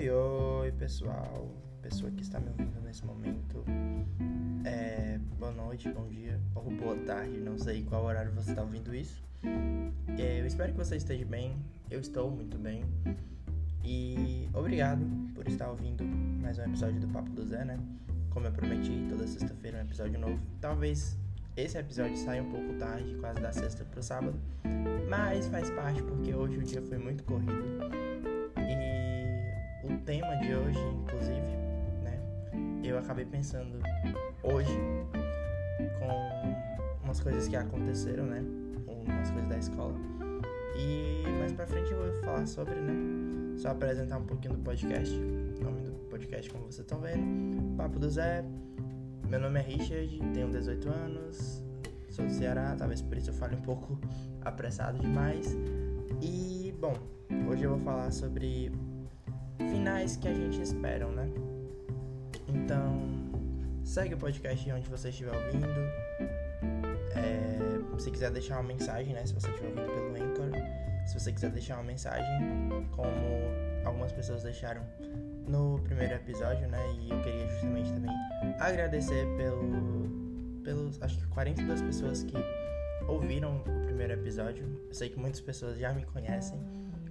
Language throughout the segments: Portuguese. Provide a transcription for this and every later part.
Oi, oi, pessoal. Pessoa que está me ouvindo nesse momento. É, boa noite, bom dia ou boa tarde, não sei qual horário você está ouvindo isso. É, eu espero que você esteja bem. Eu estou muito bem. E obrigado por estar ouvindo mais um episódio do Papo do Zé, né? Como eu prometi, toda sexta-feira um episódio novo. Talvez esse episódio saia um pouco tarde, quase da sexta pro sábado, mas faz parte porque hoje o dia foi muito corrido. Tema de hoje, inclusive, né? Eu acabei pensando hoje com umas coisas que aconteceram, né? Umas coisas da escola. E mais pra frente eu vou falar sobre, né? Só apresentar um pouquinho do podcast. O nome do podcast, como vocês estão vendo. Papo do Zé. Meu nome é Richard, tenho 18 anos, sou do Ceará, talvez por isso eu fale um pouco apressado demais. E, bom, hoje eu vou falar sobre finais que a gente espera, né? Então, segue o podcast onde você estiver ouvindo. É, se quiser deixar uma mensagem, né? Se você estiver ouvindo pelo Anchor. Se você quiser deixar uma mensagem, como algumas pessoas deixaram no primeiro episódio, né? E eu queria justamente também agradecer pelo, pelos, acho que 42 pessoas que ouviram o primeiro episódio. Eu sei que muitas pessoas já me conhecem,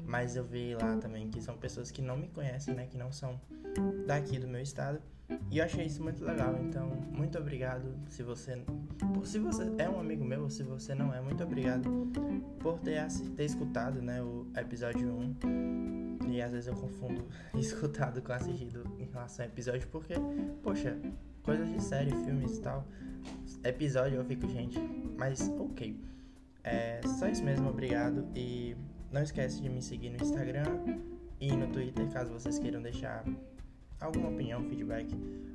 mas eu vi lá também que são pessoas que não me conhecem, né? Que não são daqui do meu estado. E eu achei isso muito legal, então muito obrigado se você se você é um amigo meu ou se você não é, muito obrigado por ter, ter escutado, né, o episódio 1 e às vezes eu confundo escutado com assistido em relação ao episódio, porque, poxa, coisas de série, filmes e tal. Episódio eu fico, gente, mas ok. É só isso mesmo, obrigado. E não esquece de me seguir no Instagram e no Twitter, caso vocês queiram deixar alguma opinião, feedback,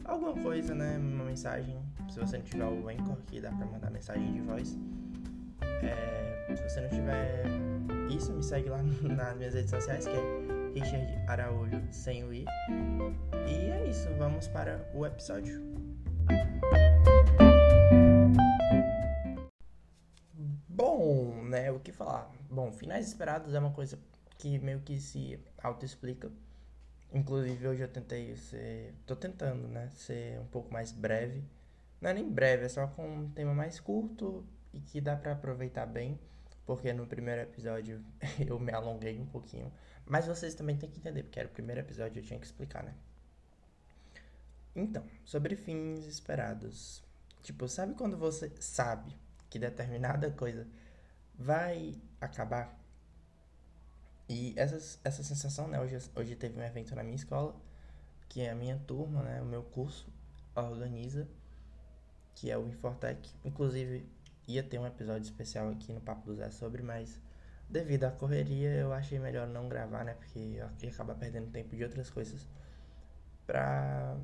alguma coisa, né? Uma mensagem. Se você não tiver o Anchor, que dá pra mandar mensagem de voz. É, se você não tiver isso, me segue lá nas minhas redes sociais, que é Richard Araújo sem o I. E é isso, vamos para o episódio. Né, o que falar? Bom, finais esperados é uma coisa que meio que se auto-explica. Inclusive hoje eu tentei ser. tô tentando, né? Ser um pouco mais breve. Não é nem breve, é só com um tema mais curto e que dá para aproveitar bem. Porque no primeiro episódio eu me alonguei um pouquinho. Mas vocês também têm que entender, porque era o primeiro episódio eu tinha que explicar, né? Então, sobre fins esperados. Tipo, sabe quando você sabe que determinada coisa vai acabar? E essa, essa sensação, né? Hoje, hoje teve um evento na minha escola, que é a minha turma, né? O meu curso organiza, que é o Infortec. Inclusive, ia ter um episódio especial aqui no Papo do Zé sobre, mas devido à correria eu achei melhor não gravar, né? Porque eu ia acabar perdendo tempo de outras coisas pra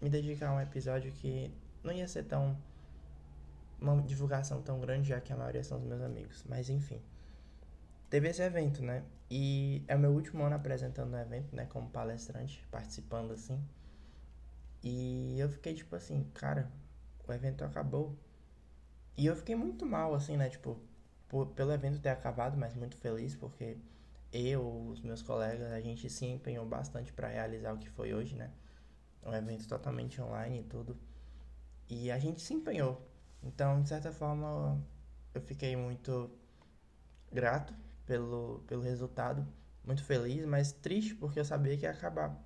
me dedicar a um episódio que não ia ser tão. Uma divulgação tão grande, já que a maioria são os meus amigos. Mas enfim. Teve esse evento, né? E é o meu último ano apresentando o evento, né? Como palestrante, participando assim. E eu fiquei tipo assim, cara, o evento acabou. E eu fiquei muito mal, assim, né? Tipo, por, pelo evento ter acabado, mas muito feliz porque eu, os meus colegas, a gente se empenhou bastante para realizar o que foi hoje, né? Um evento totalmente online e tudo. E a gente se empenhou. Então, de certa forma, eu fiquei muito grato pelo, pelo resultado, muito feliz, mas triste porque eu sabia que ia acabar.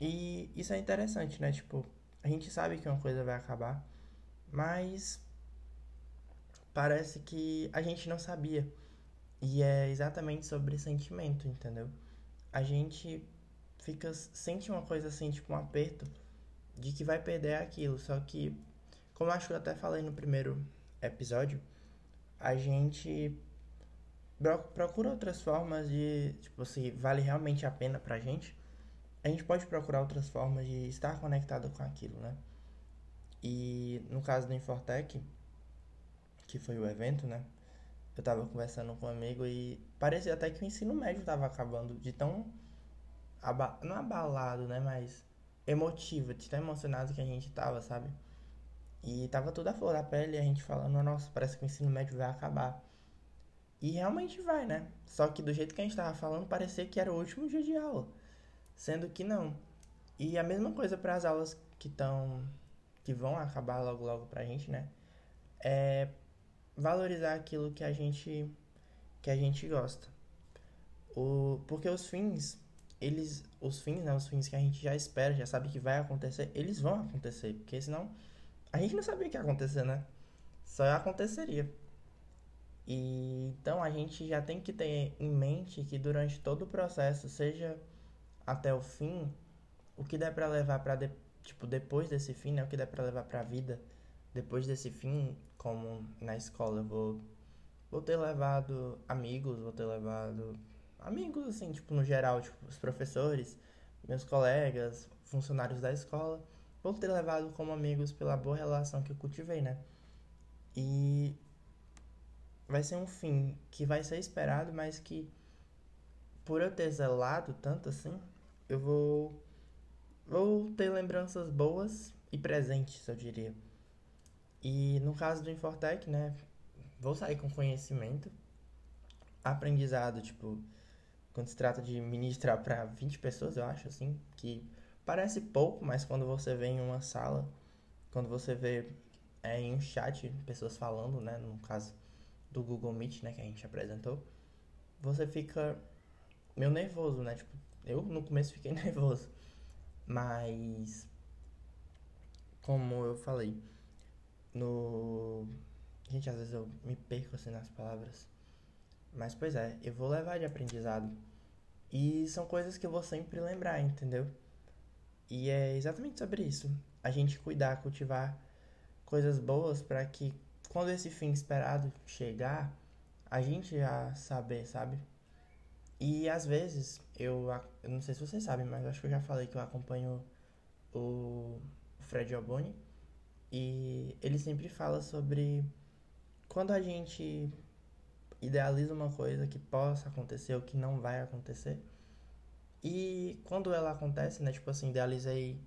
E isso é interessante, né? Tipo, a gente sabe que uma coisa vai acabar, mas parece que a gente não sabia. E é exatamente sobre sentimento, entendeu? A gente fica sente uma coisa assim, tipo um aperto de que vai perder aquilo, só que como acho que eu até falei no primeiro episódio, a gente procura outras formas de, tipo, se vale realmente a pena pra gente, a gente pode procurar outras formas de estar conectado com aquilo, né? E no caso do Infortec, que foi o evento, né? Eu tava conversando com um amigo e parecia até que o ensino médio tava acabando de tão. Aba... Não abalado, né? Mas emotivo, de tão emocionado que a gente tava, sabe? E tava tudo a flor da pele a gente falando, nossa, parece que o ensino médio vai acabar. E realmente vai, né? Só que do jeito que a gente tava falando, parecia que era o último dia de aula. Sendo que não. E a mesma coisa para as aulas que estão que vão acabar logo logo pra gente, né? É valorizar aquilo que a gente que a gente gosta. O, porque os fins, eles os fins, né, os fins que a gente já espera, já sabe que vai acontecer, eles vão acontecer, porque senão a gente não sabia que ia acontecer, né? Só aconteceria. E então a gente já tem que ter em mente que durante todo o processo, seja até o fim, o que der para levar para de, tipo depois desse fim, né, o que der para levar para a vida depois desse fim, como na escola, eu vou vou ter levado amigos, vou ter levado amigos assim, tipo no geral, tipo os professores, meus colegas, funcionários da escola, vou ter levado como amigos pela boa relação que eu cultivei, né? E vai ser um fim que vai ser esperado, mas que por eu ter zelado tanto assim, eu vou vou ter lembranças boas e presentes, eu diria. E no caso do Infortec, né, vou sair com conhecimento, aprendizado, tipo, quando se trata de ministrar para 20 pessoas, eu acho assim, que parece pouco, mas quando você vê em uma sala, quando você vê é, em um chat pessoas falando, né, no caso do Google Meet, né, que a gente apresentou, você fica meio nervoso, né? Tipo, eu no começo fiquei nervoso, mas como eu falei, no gente, às vezes eu me perco assim nas palavras. Mas pois é, eu vou levar de aprendizado. E são coisas que eu vou sempre lembrar, entendeu? E é exatamente sobre isso. A gente cuidar, cultivar coisas boas para que quando esse fim esperado chegar, a gente já saber, sabe? E às vezes, eu, eu não sei se vocês sabem, mas acho que eu já falei que eu acompanho o Fred Alboni. E ele sempre fala sobre quando a gente idealiza uma coisa que possa acontecer ou que não vai acontecer. E quando ela acontece, né? Tipo assim, idealizei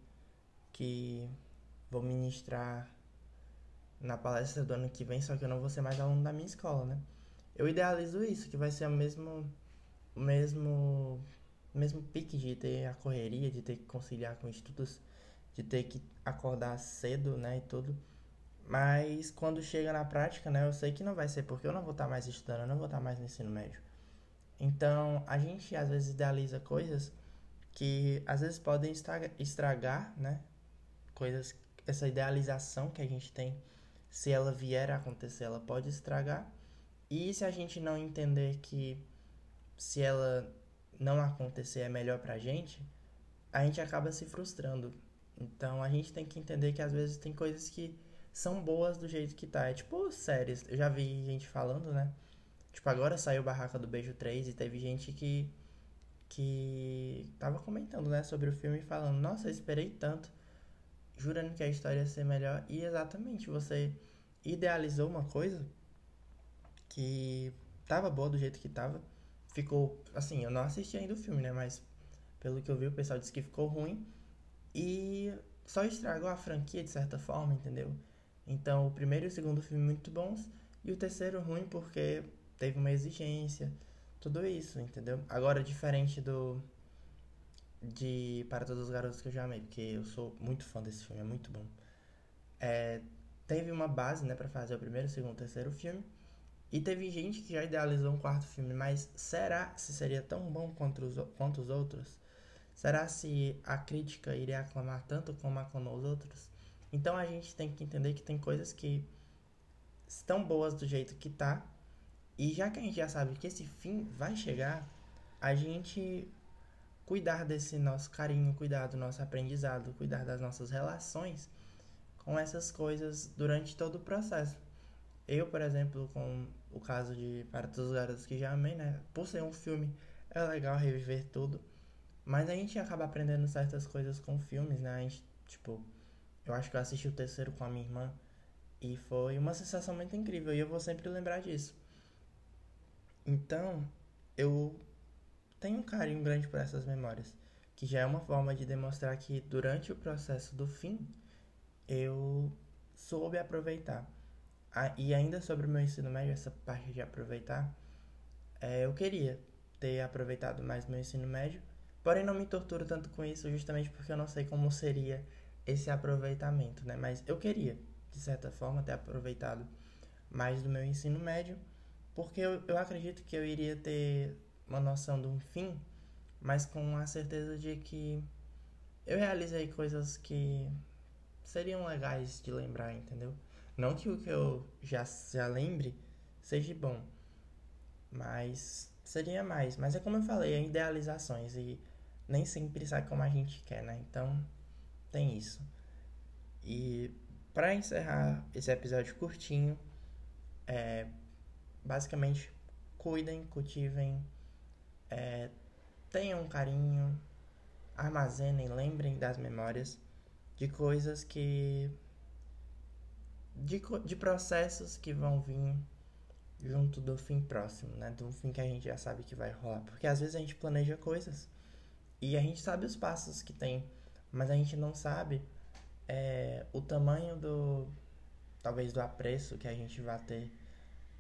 que vou ministrar na palestra do ano que vem, só que eu não vou ser mais aluno da minha escola, né? Eu idealizo isso, que vai ser o mesmo, mesmo, mesmo pique de ter a correria, de ter que conciliar com estudos, de ter que acordar cedo, né, e tudo. Mas quando chega na prática, né, eu sei que não vai ser porque eu não vou estar mais estudando, eu não vou estar mais no ensino médio. Então, a gente às vezes idealiza coisas que às vezes podem estragar, né? Coisas, essa idealização que a gente tem se ela vier a acontecer, ela pode estragar. E se a gente não entender que se ela não acontecer é melhor pra gente, a gente acaba se frustrando. Então a gente tem que entender que às vezes tem coisas que são boas do jeito que tá. É tipo séries. Eu já vi gente falando, né? Tipo, agora saiu Barraca do Beijo 3 e teve gente que que tava comentando, né, sobre o filme falando: "Nossa, eu esperei tanto" jurando que a história ia ser melhor. E exatamente, você idealizou uma coisa que tava boa do jeito que tava. Ficou, assim, eu não assisti ainda o filme, né? Mas pelo que eu vi, o pessoal disse que ficou ruim. E só estragou a franquia de certa forma, entendeu? Então, o primeiro e o segundo filme muito bons. E o terceiro ruim porque teve uma exigência. Tudo isso, entendeu? Agora, diferente do de Para Todos os Garotos que eu já amei, porque eu sou muito fã desse filme, é muito bom. É, teve uma base, né, para fazer o primeiro, segundo, terceiro filme. E teve gente que já idealizou um quarto filme, mas será se seria tão bom quanto os, quanto os outros? Será se a crítica iria aclamar tanto como aclamou os outros? Então a gente tem que entender que tem coisas que estão boas do jeito que tá. E já que a gente já sabe que esse fim vai chegar, a gente cuidar desse nosso carinho, cuidar do nosso aprendizado, cuidar das nossas relações com essas coisas durante todo o processo. Eu, por exemplo, com o caso de Para Todos os Garotos que Já Amei, né? Por ser um filme, é legal reviver tudo. Mas a gente acaba aprendendo certas coisas com filmes, né? A gente, tipo, eu acho que eu assisti o terceiro com a minha irmã e foi uma sensação muito incrível e eu vou sempre lembrar disso. Então, eu tenho um carinho grande por essas memórias, que já é uma forma de demonstrar que durante o processo do fim eu soube aproveitar. Ah, e ainda sobre o meu ensino médio, essa parte de aproveitar, é, eu queria ter aproveitado mais meu ensino médio, Porém, não me torturo tanto com isso, justamente porque eu não sei como seria esse aproveitamento, né? Mas eu queria, de certa forma, ter aproveitado mais do meu ensino médio, porque eu, eu acredito que eu iria ter uma noção de um fim, mas com a certeza de que eu realizei coisas que seriam legais de lembrar, entendeu? Não que o que eu já, já lembre seja bom, mas seria mais. Mas é como eu falei, é idealizações e nem sempre sai como a gente quer, né? Então tem isso. E para encerrar esse episódio curtinho, é, basicamente cuidem, cultivem, é, tenham carinho, armazenem, lembrem das memórias de coisas que. de, de processos que vão vir junto do fim próximo, né? Do fim que a gente já sabe que vai rolar. Porque às vezes a gente planeja coisas e a gente sabe os passos que tem, mas a gente não sabe é, o tamanho do. talvez do apreço que a gente vai ter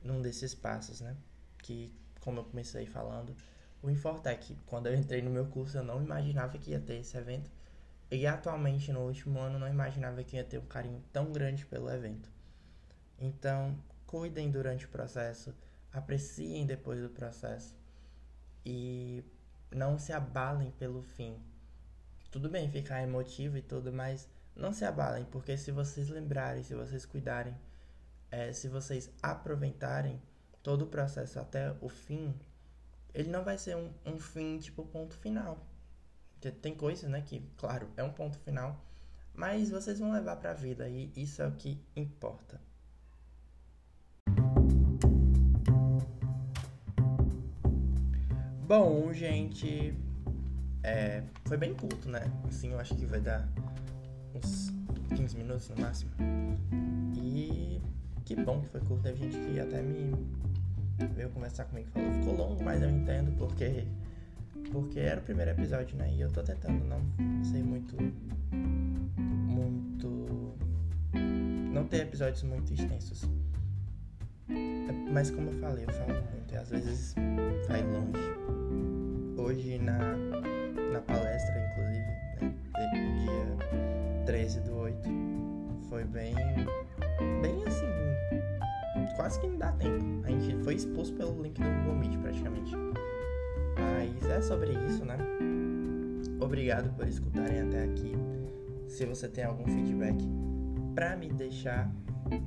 num desses passos, né? Que, como eu comecei falando, o Infortec, quando eu entrei no meu curso, eu não imaginava que ia ter esse evento. E atualmente, no último ano, não imaginava que ia ter um carinho tão grande pelo evento. Então, cuidem durante o processo, apreciem depois do processo e não se abalem pelo fim. Tudo bem ficar emotivo e tudo, mas não se abalem, porque se vocês lembrarem, se vocês cuidarem, é, se vocês aproveitarem todo o processo até o fim, ele não vai ser um, um fim tipo ponto final. Tem coisas, né, que, claro, é um ponto final, mas vocês vão levar para a vida e isso é o que importa. Bom, gente, é, foi bem curto, né? Assim, eu acho que vai dar uns 15 minutos no máximo. E que bom que foi curto. Teve gente que até me veio conversar comigo falou: ficou longo, mas eu entendo porque. Porque era o primeiro episódio, né? E eu tô tentando não ser muito. Muito. Não ter episódios muito extensos. Mas como eu falei, eu falo muito e às vezes vai longe. Hoje na, na palestra, inclusive, né, dia 13 do 8, foi bem. bem assim. Quase que não dá tempo. A gente foi expulso pelo link do Google Meet praticamente. Mas é sobre isso, né? Obrigado por escutarem até aqui. Se você tem algum feedback para me deixar,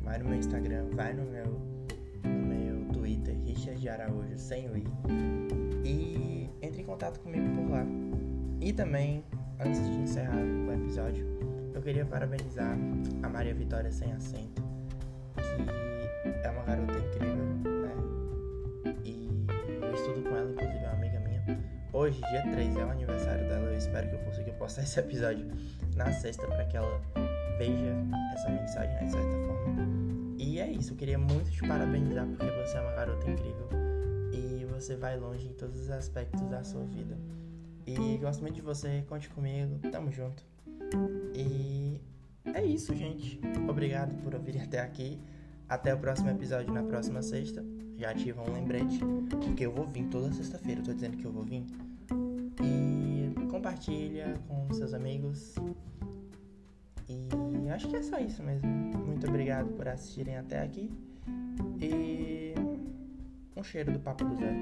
vai no meu Instagram, vai no meu Twitter, Richard Araújo, sem o I. E entre em contato comigo por lá. E também, antes de encerrar o episódio, eu queria parabenizar a Maria Vitória Sem Acento, que Hoje, dia 3, é o aniversário dela. Eu espero que eu consiga postar esse episódio na sexta para que ela veja essa mensagem né, de certa forma. E é isso, eu queria muito te parabenizar porque você é uma garota incrível e você vai longe em todos os aspectos da sua vida. E gosto muito de você, conte comigo, tamo junto. E é isso, gente. Obrigado por ouvir até aqui. Até o próximo episódio na próxima sexta. Já ativa um lembrete, porque eu vou vir toda sexta-feira, eu tô dizendo que eu vou vir. Compartilha com seus amigos. E acho que é só isso mesmo. Muito obrigado por assistirem até aqui. E um cheiro do Papo do Zé.